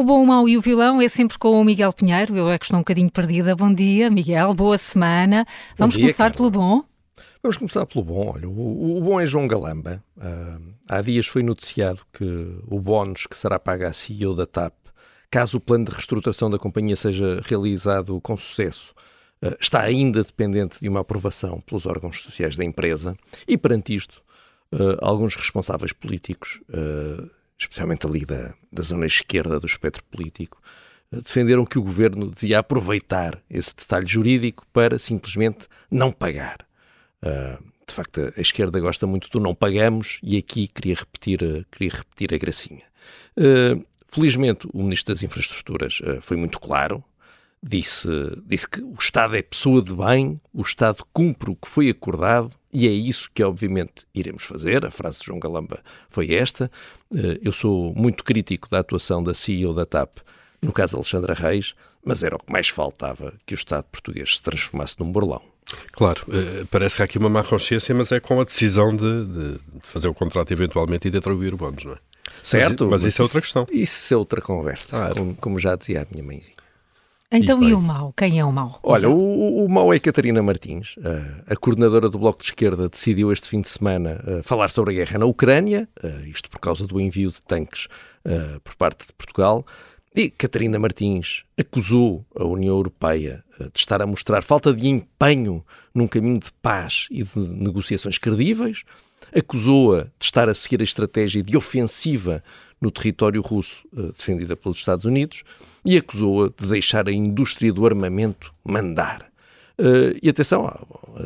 O bom, o mau e o vilão é sempre com o Miguel Pinheiro. Eu é que estou um bocadinho perdida. Bom dia, Miguel. Boa semana. Vamos dia, começar Carla. pelo bom. Vamos começar pelo bom. Olha, o, o bom é João Galamba. Ah, há dias foi noticiado que o bónus que será pago à CEO da TAP, caso o plano de reestruturação da companhia seja realizado com sucesso, ah, está ainda dependente de uma aprovação pelos órgãos sociais da empresa. E perante isto, ah, alguns responsáveis políticos, especialmente ali da, da zona esquerda do espectro político, ah, defenderam que o governo devia aproveitar esse detalhe jurídico para simplesmente não pagar. Uh, de facto, a esquerda gosta muito do não pagamos e aqui queria repetir, uh, queria repetir a gracinha. Uh, felizmente, o Ministro das Infraestruturas foi muito claro, disse, disse que o Estado é pessoa de bem, o Estado cumpre o que foi acordado e é isso que, obviamente, iremos fazer. A frase de João Galamba foi esta. eu sou muito crítico da atuação da CEO da TAP, no caso Alexandra Reis, mas era o que mais faltava que o Estado português se transformasse num burlão. Claro, eh, parece que há aqui uma má consciência, mas é com a decisão de, de- de fazer o contrato eventualmente e de atribuir o bónus, não é? Certo? Mas, mas isso é outra questão. Isso é outra conversa, Claro. como, como já dizia a minha mãezinha. Então, E e, o mau? Quem é o mau? Olha, o, o, mau é Catarina Martins, a, coordenadora do Bloco de Esquerda, decidiu este fim de semana falar sobre a guerra na Ucrânia, isto por causa do envio de tanques por parte de Portugal. E Catarina Martins acusou a União Europeia eh, de estar a mostrar falta de empenho num caminho de paz e de negociações credíveis, acusou-a de estar a seguir a estratégia de ofensiva no território russo eh, defendida pelos Estados Unidos e acusou-a de deixar a indústria do armamento mandar. Eh, e atenção,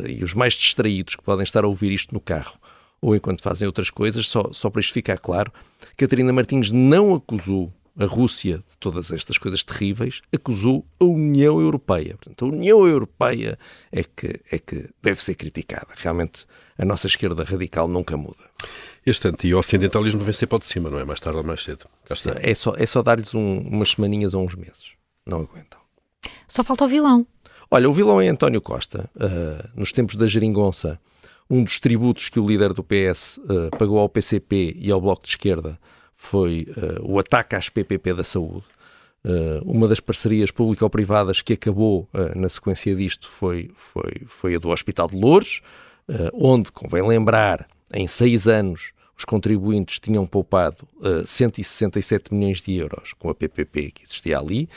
e os mais distraídos que podem estar a ouvir isto no carro ou enquanto fazem outras coisas, só, só para isto ficar claro, Catarina Martins não acusou a Rússia de todas estas coisas terríveis, acusou a União Europeia. Portanto, a União Europeia é que, é que deve ser criticada. Realmente, a nossa esquerda radical nunca muda. Este anti-ocidentalismo vem sempre para o de cima, não é? Mais tarde ou mais cedo. Está. É só, é só dar-lhes um- umas semaninhas ou uns meses. Não aguentam. Só falta o vilão. Olha, o vilão é António Costa. Ah, nos tempos da geringonça, um dos tributos que o líder do PS ah, pagou ao PCP e ao Bloco de Esquerda foi ah, o ataque às PPP da saúde. Ah, uma das parcerias público-privadas que acabou ah, na sequência disto foi, foi, foi a do Hospital de Loures, onde, convém lembrar, em seis anos os contribuintes tinham poupado ah, 167 milhões de euros com a PPP que existia ali.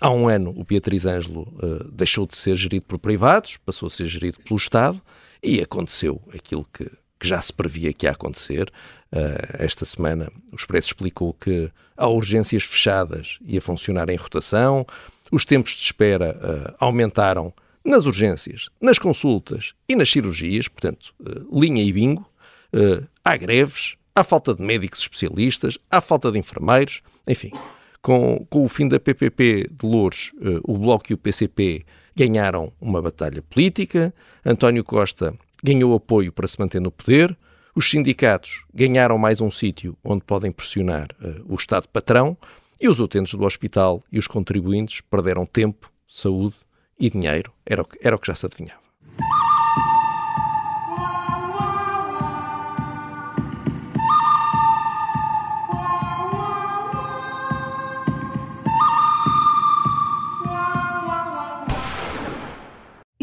Há um ano o Beatriz Ângelo deixou de ser gerido por privados, passou a ser gerido pelo Estado e aconteceu aquilo que, que já se previa que ia acontecer. Ah, esta semana o Expresso explicou que há urgências fechadas e a funcionar em rotação, os tempos de espera ah, aumentaram nas urgências, nas consultas e nas cirurgias, portanto, ah, linha e bingo. Há greves, há falta de médicos especialistas, há falta de enfermeiros, enfim. Com, com o fim da PPP de Louros, eh, o Bloco e o PCP ganharam uma batalha política, António Costa ganhou apoio para se manter no poder, os sindicatos ganharam mais um sítio onde podem pressionar eh, o Estado patrão e os utentes do hospital e os contribuintes perderam tempo, saúde e dinheiro. Era o que, era o que já se adivinhava.